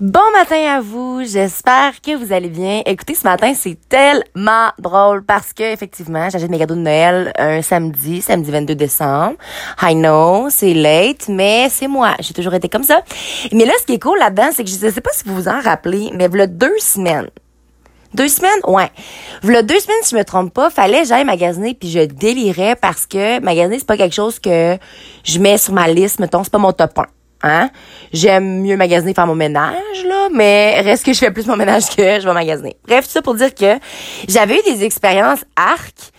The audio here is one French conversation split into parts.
Bon matin à vous, j'espère que vous allez bien. Écoutez, ce matin, c'est tellement drôle parce que effectivement, j'achète mes cadeaux de Noël un samedi, samedi 22 décembre. I know, c'est late, mais c'est moi. J'ai toujours été comme ça. Mais là, ce qui est cool là-dedans, c'est que je sais pas si vous vous en rappelez, mais voilà deux semaines. Deux semaines? Ouais. Voilà deux semaines, si je me trompe pas, fallait j'aille magasiner puis je délirais parce que magasiner, c'est pas quelque chose que je mets sur ma liste, mettons, c'est pas mon top 1. Hein? J'aime mieux magasiner faire mon ménage, là, mais reste que je fais plus mon ménage que je vais magasiner. Bref, tout ça pour dire que j'avais eu des expériences arc,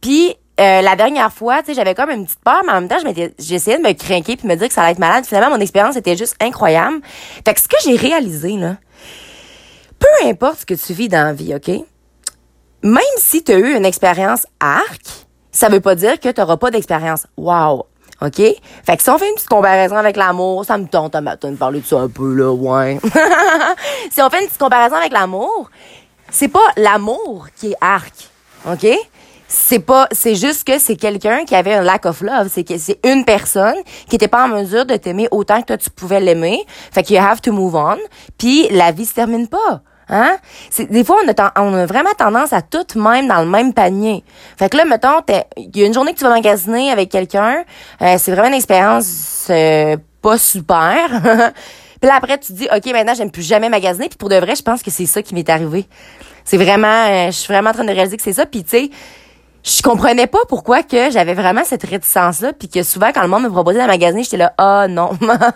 puis euh, la dernière fois, tu sais, j'avais comme une petite peur, mais en même temps, j'essayais de me craquer puis me dire que ça allait être malade. Finalement, mon expérience était juste incroyable. Fait que ce que j'ai réalisé, là, peu importe ce que tu vis dans la vie, OK? Même si tu as eu une expérience arc, ça veut pas dire que tu n'auras pas d'expérience wow OK? Fait que si on fait une petite comparaison avec l'amour, ça me tente à de parler de ça un peu, là, ouais. si on fait une petite comparaison avec l'amour, c'est pas l'amour qui est arc. OK? C'est pas, c'est juste que c'est quelqu'un qui avait un lack of love. C'est que c'est une personne qui était pas en mesure de t'aimer autant que toi tu pouvais l'aimer. Fait que you have to move on. Puis la vie se termine pas. Hein? Des fois, on a, on a vraiment tendance à tout même dans le même panier. Fait que là, mettons, il y a une journée que tu vas magasiner avec quelqu'un, euh, c'est vraiment une expérience euh, pas super. puis là, après, tu te dis, OK, maintenant, j'aime plus jamais magasiner. Puis pour de vrai, je pense que c'est ça qui m'est arrivé. C'est vraiment, euh, je suis vraiment en train de réaliser que c'est ça. Puis tu sais, je comprenais pas pourquoi que j'avais vraiment cette réticence là puis que souvent quand le monde me proposait de magasiner j'étais là ah non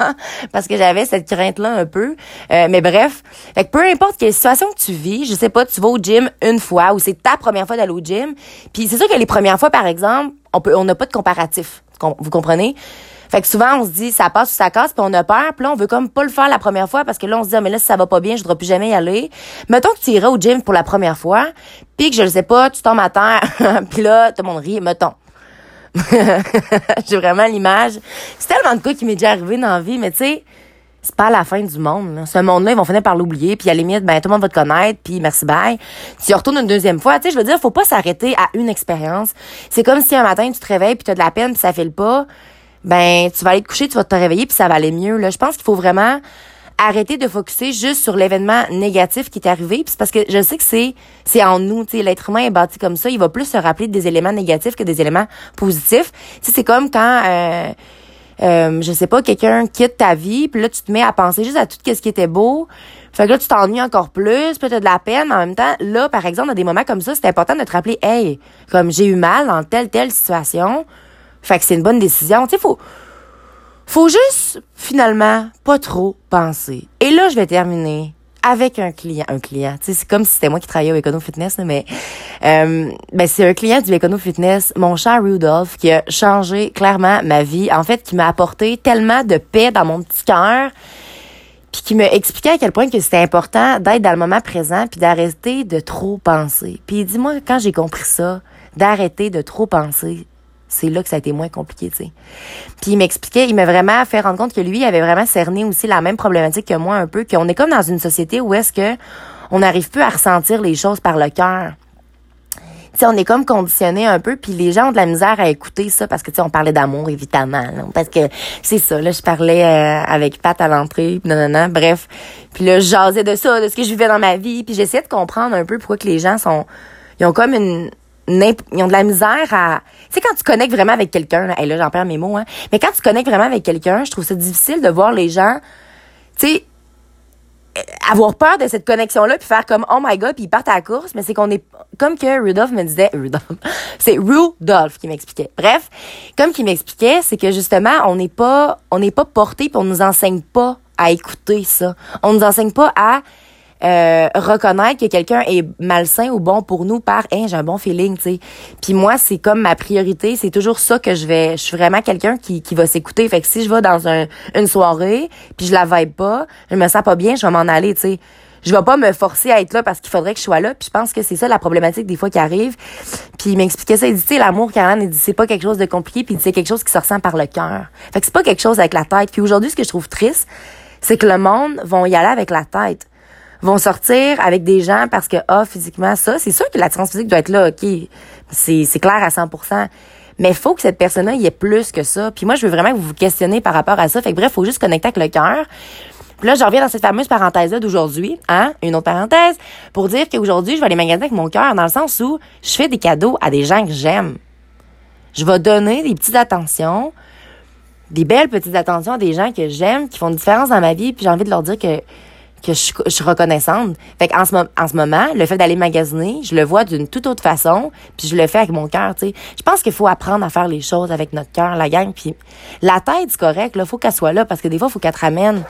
parce que j'avais cette crainte là un peu. Euh, mais bref. Fait que peu importe quelle situation que tu vis je sais pas tu vas au gym une fois ou c'est ta première fois d'aller au gym. Puis c'est sûr que les premières fois par exemple on peut on n'a pas de comparatif. Vous comprenez? Fait que souvent, on se dit, ça passe ou ça casse, puis on a peur, puis là, on veut comme pas le faire la première fois parce que là, on se dit, ah, mais là, si ça va pas bien, je voudrais plus jamais y aller. Mettons que tu irais au gym pour la première fois, puis que je le sais pas, tu tombes à terre, puis là, tout le monde rit, mettons. J'ai vraiment l'image. C'est tellement de cas qui m'est déjà arrivé dans la vie, mais tu sais, c'est pas la fin du monde. Ce monde-là, ils vont finir par l'oublier, puis à la limite, ben tout le monde va te connaître, puis merci bye. Tu retournes une deuxième fois, tu sais, je veux dire, faut pas s'arrêter à une expérience. C'est comme si un matin tu te réveilles puis tu as de la peine puis ça file pas ben tu vas aller te coucher, tu vas te réveiller puis ça va aller mieux. Là, je pense qu'il faut vraiment arrêter de focuser juste sur l'événement négatif qui est arrivé. Puis parce que je sais que c'est c'est en nous, tu sais, l'être humain est bâti comme ça. Il va plus se rappeler des éléments négatifs que des éléments positifs. Tu c'est comme quand euh, euh, je sais pas, quelqu'un quitte ta vie, puis là tu te mets à penser juste à tout ce qui était beau. Fait que là tu t'ennuies encore plus, puis t'as de la peine. En même temps, là par exemple, dans des moments comme ça, c'est important de te rappeler, hey, comme j'ai eu mal dans telle telle situation fait que c'est une bonne décision. Tu sais, faut, faut juste, finalement, pas trop penser. Et là, je vais terminer avec un client, un client. Tu sais, c'est comme si c'était moi qui travaillais au Econo Fitness, mais euh, ben c'est un client du Econo Fitness, mon cher Rudolph, qui a changé clairement ma vie. En fait, qui m'a apporté tellement de paix dans mon petit cœur, puis qui m'a expliqué à quel point que c'était important d'être dans le moment présent, puis d'arrêter de trop penser. Puis dis-moi, quand j'ai compris ça, d'arrêter de trop penser, c'est là que ça a été moins compliqué, tu sais. Puis il m'expliquait, il m'a vraiment fait rendre compte que lui, il avait vraiment cerné aussi la même problématique que moi un peu, qu'on est comme dans une société où est-ce que on n'arrive plus à ressentir les choses par le cœur. Tu on est comme conditionné un peu, puis les gens ont de la misère à écouter ça parce que tu sais, on parlait d'amour évidemment, parce que c'est ça. Là, je parlais euh, avec Pat à l'entrée, non non non, bref. Puis là, je jasais de ça, de ce que je vivais dans ma vie, puis j'essayais de comprendre un peu pourquoi que les gens sont, ils ont comme une ils ont de la misère à tu sais quand tu connectes vraiment avec quelqu'un et là j'en perds mes mots hein mais quand tu connectes vraiment avec quelqu'un je trouve ça difficile de voir les gens tu sais avoir peur de cette connexion là puis faire comme oh my god puis ils partent à la course mais c'est qu'on est comme que Rudolph me disait Rudolph c'est Rudolph qui m'expliquait. Bref comme qu'il m'expliquait c'est que justement on n'est pas on n'est pas porté puis on nous enseigne pas à écouter ça. On nous enseigne pas à euh, reconnaître que quelqu'un est malsain ou bon pour nous par j'ai un bon feeling, tu. Puis moi, c'est comme ma priorité, c'est toujours ça que je vais je suis vraiment quelqu'un qui qui va s'écouter. Fait que si je vais dans un, une soirée, puis je la vibe pas, je me sens pas bien, je vais m'en aller, tu sais. Je vais pas me forcer à être là parce qu'il faudrait que je sois là. Puis je pense que c'est ça la problématique des fois qui arrive. Puis il m'expliquait ça, il dit tu sais l'amour Karen, il dit c'est pas quelque chose de compliqué, puis c'est quelque chose qui se ressent par le cœur. Fait que c'est pas quelque chose avec la tête. Puis aujourd'hui, ce que je trouve triste, c'est que le monde vont y aller avec la tête vont sortir avec des gens parce que, ah, physiquement, ça, c'est sûr que l'attirance physique doit être là, OK, c'est, clair à 100% mais faut que cette personne-là y ait plus que ça. Puis moi, je veux vraiment que vous vous questionnez par rapport à ça. Fait que bref, faut juste connecter avec le cœur. Puis là, je reviens dans cette fameuse parenthèse-là d'aujourd'hui, hein, une autre parenthèse, pour dire qu'aujourd'hui, je vais aller magasiner avec mon cœur, dans le sens où je fais des cadeaux à des gens que j'aime. Je vais donner des petites attentions, des belles petites attentions à des gens que j'aime, qui font une différence dans ma vie, puis j'ai envie de leur dire que que je, je, suis reconnaissante. Fait qu'en ce, en ce moment, le fait d'aller magasiner, je le vois d'une toute autre façon, puis je le fais avec mon cœur, tu sais. Je pense qu'il faut apprendre à faire les choses avec notre cœur, la gang, puis la tête, c'est correct, là, faut qu'elle soit là, parce que des fois, faut qu'elle te ramène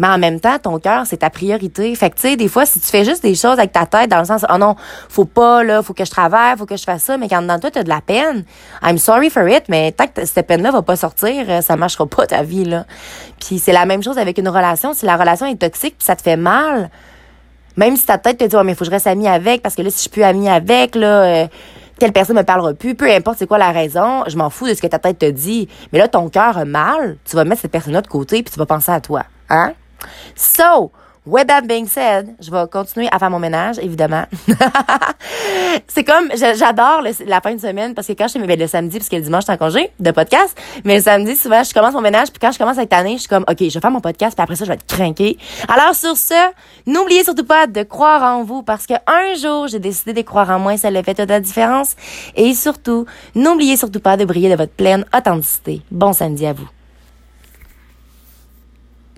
mais en même temps, ton cœur, c'est ta priorité. Fait que, tu sais, des fois, si tu fais juste des choses avec ta tête, dans le sens, oh non, faut pas, là, faut que je travaille, faut que je fasse ça, mais quand dans toi, t'as de la peine, I'm sorry for it, mais tant que cette peine-là va pas sortir, euh, ça marchera pas ta vie, là. Puis c'est la même chose avec une relation. Si la relation est toxique, puis ça te fait mal, même si ta tête te dit, oh, mais faut que je reste amie avec, parce que là, si je suis plus amie avec, là, euh, telle personne me parlera plus, peu importe c'est quoi la raison, je m'en fous de ce que ta tête te dit. Mais là, ton cœur a mal, tu vas mettre cette personne-là de côté, puis tu vas penser à toi. Hein? So, with that being said, je vais continuer à faire mon ménage, évidemment. c'est comme, j'adore la fin de semaine parce que quand je fais le samedi, parce que le dimanche, je suis en congé de podcast, mais le samedi, souvent, je commence mon ménage, puis quand je commence cette année, je suis comme, OK, je vais faire mon podcast, puis après ça, je vais être craqué. Alors, sur ce, n'oubliez surtout pas de croire en vous parce que un jour, j'ai décidé de croire en moi, ça le fait toute la différence. Et surtout, n'oubliez surtout pas de briller de votre pleine authenticité. Bon samedi à vous.